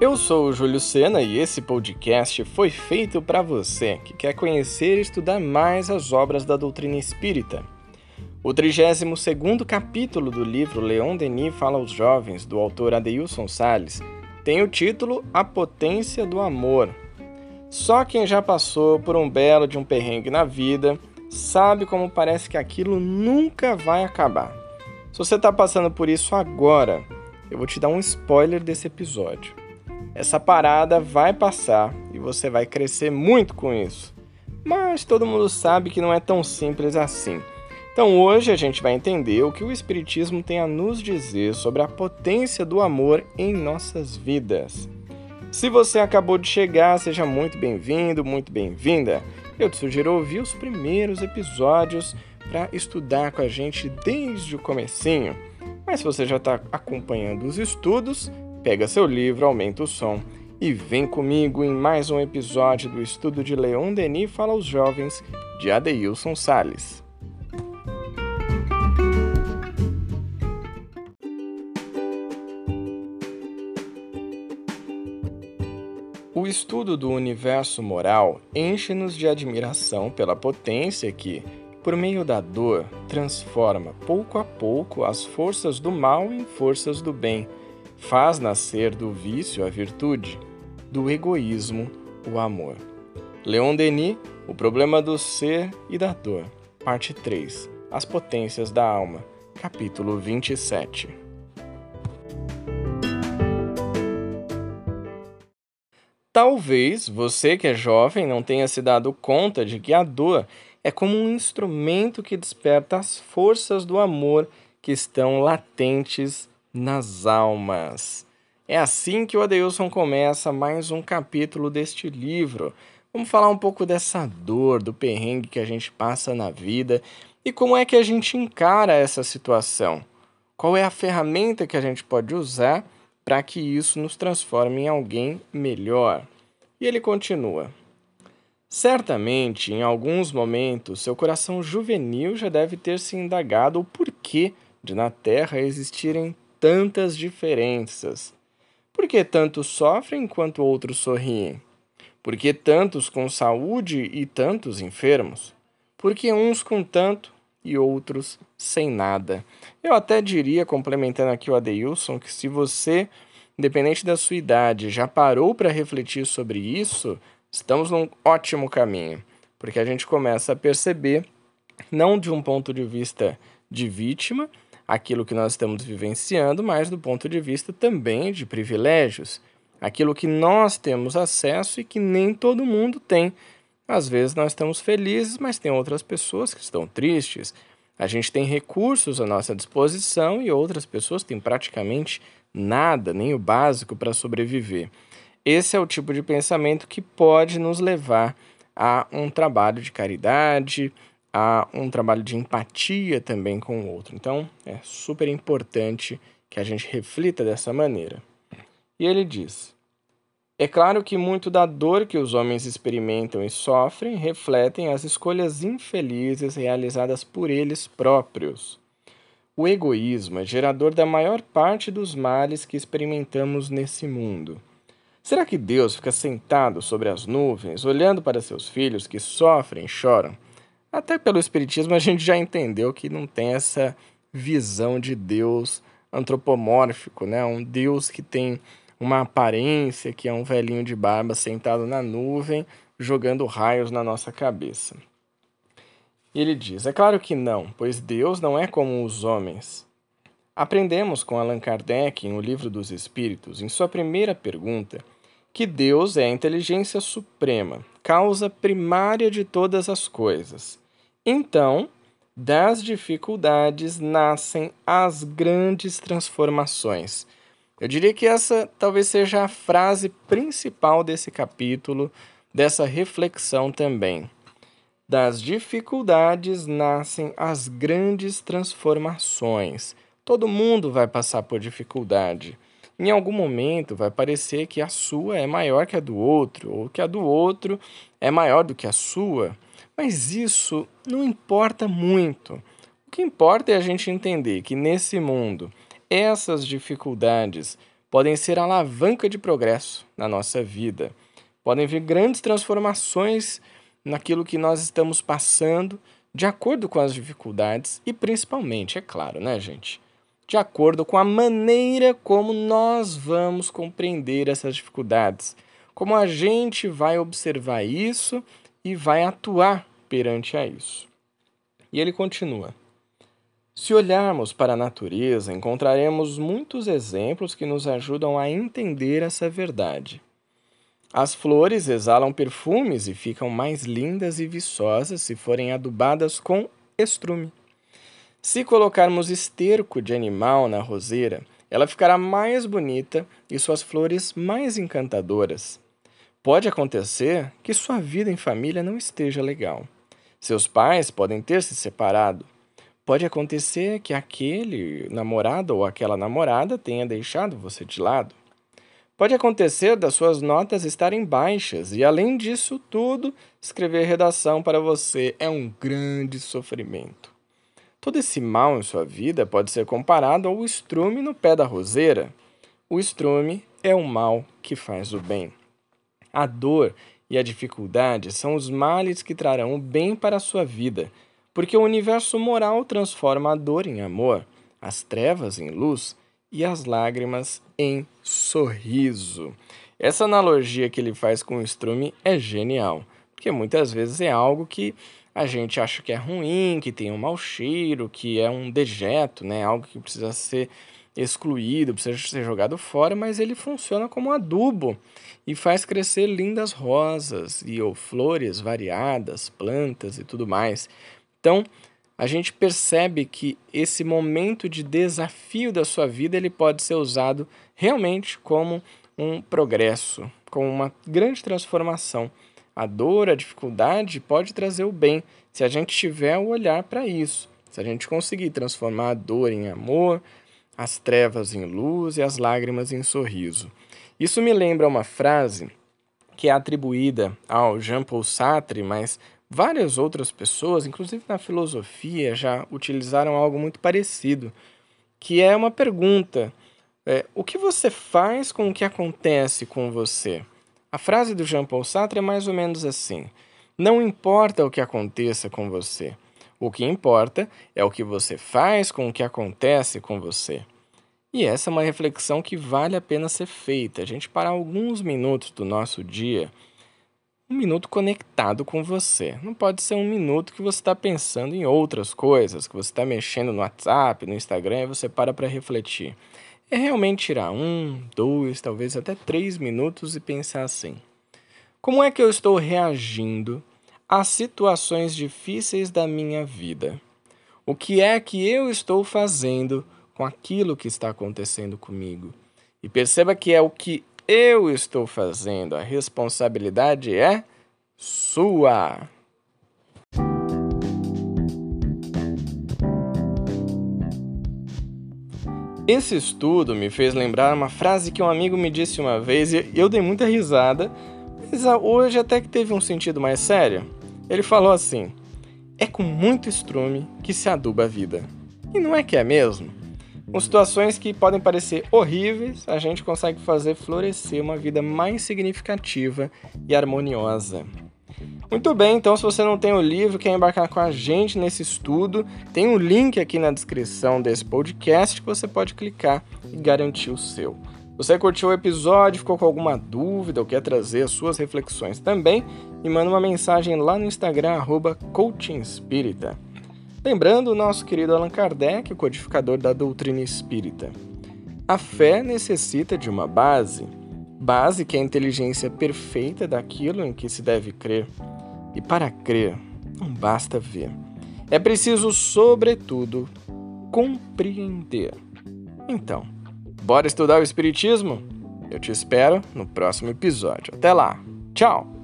Eu sou o Júlio Sena e esse podcast foi feito para você que quer conhecer e estudar mais as obras da doutrina espírita. O 32º capítulo do livro Leon Denis fala aos jovens, do autor Adeilson Salles, tem o título A Potência do Amor. Só quem já passou por um belo de um perrengue na vida sabe como parece que aquilo nunca vai acabar. Se você está passando por isso agora, eu vou te dar um spoiler desse episódio. Essa parada vai passar e você vai crescer muito com isso. Mas todo mundo sabe que não é tão simples assim. Então hoje a gente vai entender o que o Espiritismo tem a nos dizer sobre a potência do amor em nossas vidas. Se você acabou de chegar, seja muito bem-vindo, muito bem-vinda. Eu te sugiro ouvir os primeiros episódios para estudar com a gente desde o comecinho. Mas se você já está acompanhando os estudos, Pega seu livro, aumenta o som e vem comigo em mais um episódio do estudo de Leon Denis Fala aos Jovens, de Adeilson Sales. O estudo do universo moral enche-nos de admiração pela potência que, por meio da dor, transforma pouco a pouco as forças do mal em forças do bem faz nascer do vício a virtude, do egoísmo o amor. Leon Denis, O Problema do Ser e da Dor, Parte 3 As Potências da Alma, capítulo 27. Talvez você que é jovem não tenha se dado conta de que a dor é como um instrumento que desperta as forças do amor que estão latentes nas almas. É assim que o Adeilson começa mais um capítulo deste livro. Vamos falar um pouco dessa dor, do perrengue que a gente passa na vida e como é que a gente encara essa situação. Qual é a ferramenta que a gente pode usar para que isso nos transforme em alguém melhor? E ele continua. Certamente, em alguns momentos, seu coração juvenil já deve ter se indagado o porquê de na Terra existirem tantas diferenças? Por que tantos sofrem enquanto outros sorriem? Por que tantos com saúde e tantos enfermos? Por que uns com tanto e outros sem nada? Eu até diria, complementando aqui o Adeilson, que se você, independente da sua idade, já parou para refletir sobre isso, estamos num ótimo caminho, porque a gente começa a perceber, não de um ponto de vista de vítima, aquilo que nós estamos vivenciando, mas do ponto de vista também de privilégios, aquilo que nós temos acesso e que nem todo mundo tem. Às vezes nós estamos felizes, mas tem outras pessoas que estão tristes. A gente tem recursos à nossa disposição e outras pessoas têm praticamente nada, nem o básico para sobreviver. Esse é o tipo de pensamento que pode nos levar a um trabalho de caridade, há um trabalho de empatia também com o outro. Então, é super importante que a gente reflita dessa maneira. E ele diz: É claro que muito da dor que os homens experimentam e sofrem refletem as escolhas infelizes realizadas por eles próprios. O egoísmo é gerador da maior parte dos males que experimentamos nesse mundo. Será que Deus fica sentado sobre as nuvens, olhando para seus filhos que sofrem e choram? Até pelo Espiritismo a gente já entendeu que não tem essa visão de Deus antropomórfico, né? Um Deus que tem uma aparência, que é um velhinho de barba sentado na nuvem, jogando raios na nossa cabeça. Ele diz: É claro que não, pois Deus não é como os homens. Aprendemos com Allan Kardec, em O Livro dos Espíritos, em sua primeira pergunta, que Deus é a inteligência suprema, causa primária de todas as coisas. Então, das dificuldades nascem as grandes transformações. Eu diria que essa talvez seja a frase principal desse capítulo, dessa reflexão também. Das dificuldades nascem as grandes transformações. Todo mundo vai passar por dificuldade. Em algum momento vai parecer que a sua é maior que a do outro, ou que a do outro é maior do que a sua, mas isso não importa muito. O que importa é a gente entender que nesse mundo essas dificuldades podem ser alavanca de progresso na nossa vida. Podem vir grandes transformações naquilo que nós estamos passando, de acordo com as dificuldades e principalmente, é claro, né, gente? De acordo com a maneira como nós vamos compreender essas dificuldades, como a gente vai observar isso e vai atuar perante a isso. E ele continua: Se olharmos para a natureza, encontraremos muitos exemplos que nos ajudam a entender essa verdade. As flores exalam perfumes e ficam mais lindas e viçosas se forem adubadas com estrume. Se colocarmos esterco de animal na roseira, ela ficará mais bonita e suas flores mais encantadoras. Pode acontecer que sua vida em família não esteja legal. Seus pais podem ter se separado. Pode acontecer que aquele namorado ou aquela namorada tenha deixado você de lado. Pode acontecer das suas notas estarem baixas e, além disso tudo, escrever redação para você é um grande sofrimento. Todo esse mal em sua vida pode ser comparado ao estrume no pé da roseira. O estrume é o mal que faz o bem. A dor e a dificuldade são os males que trarão o bem para a sua vida, porque o universo moral transforma a dor em amor, as trevas em luz e as lágrimas em sorriso. Essa analogia que ele faz com o estrume é genial, porque muitas vezes é algo que a gente acha que é ruim, que tem um mau cheiro, que é um dejeto, né? algo que precisa ser excluído, precisa ser jogado fora, mas ele funciona como adubo e faz crescer lindas rosas e ou flores variadas, plantas e tudo mais. Então, a gente percebe que esse momento de desafio da sua vida ele pode ser usado realmente como um progresso, como uma grande transformação. A dor, a dificuldade pode trazer o bem se a gente tiver o olhar para isso. Se a gente conseguir transformar a dor em amor, as trevas em luz e as lágrimas em sorriso. Isso me lembra uma frase que é atribuída ao Jean-Paul Sartre, mas Várias outras pessoas, inclusive na filosofia, já utilizaram algo muito parecido, que é uma pergunta: é, o que você faz com o que acontece com você? A frase do Jean-Paul Sartre é mais ou menos assim: não importa o que aconteça com você, o que importa é o que você faz com o que acontece com você. E essa é uma reflexão que vale a pena ser feita. A gente parar alguns minutos do nosso dia um minuto conectado com você. Não pode ser um minuto que você está pensando em outras coisas, que você está mexendo no WhatsApp, no Instagram e você para para refletir. É realmente tirar um, dois, talvez até três minutos e pensar assim: como é que eu estou reagindo às situações difíceis da minha vida? O que é que eu estou fazendo com aquilo que está acontecendo comigo? E perceba que é o que eu estou fazendo, a responsabilidade é sua. Esse estudo me fez lembrar uma frase que um amigo me disse uma vez e eu dei muita risada, mas hoje até que teve um sentido mais sério. Ele falou assim: É com muito estrume que se aduba a vida. E não é que é mesmo? Com situações que podem parecer horríveis, a gente consegue fazer florescer uma vida mais significativa e harmoniosa. Muito bem, então se você não tem o livro, quer embarcar com a gente nesse estudo, tem um link aqui na descrição desse podcast que você pode clicar e garantir o seu. Você curtiu o episódio, ficou com alguma dúvida ou quer trazer as suas reflexões também, me manda uma mensagem lá no Instagram, arroba Lembrando o nosso querido Allan Kardec, o codificador da doutrina espírita. A fé necessita de uma base, base que é a inteligência perfeita daquilo em que se deve crer. E para crer, não basta ver. É preciso, sobretudo, compreender. Então, bora estudar o Espiritismo? Eu te espero no próximo episódio. Até lá! Tchau!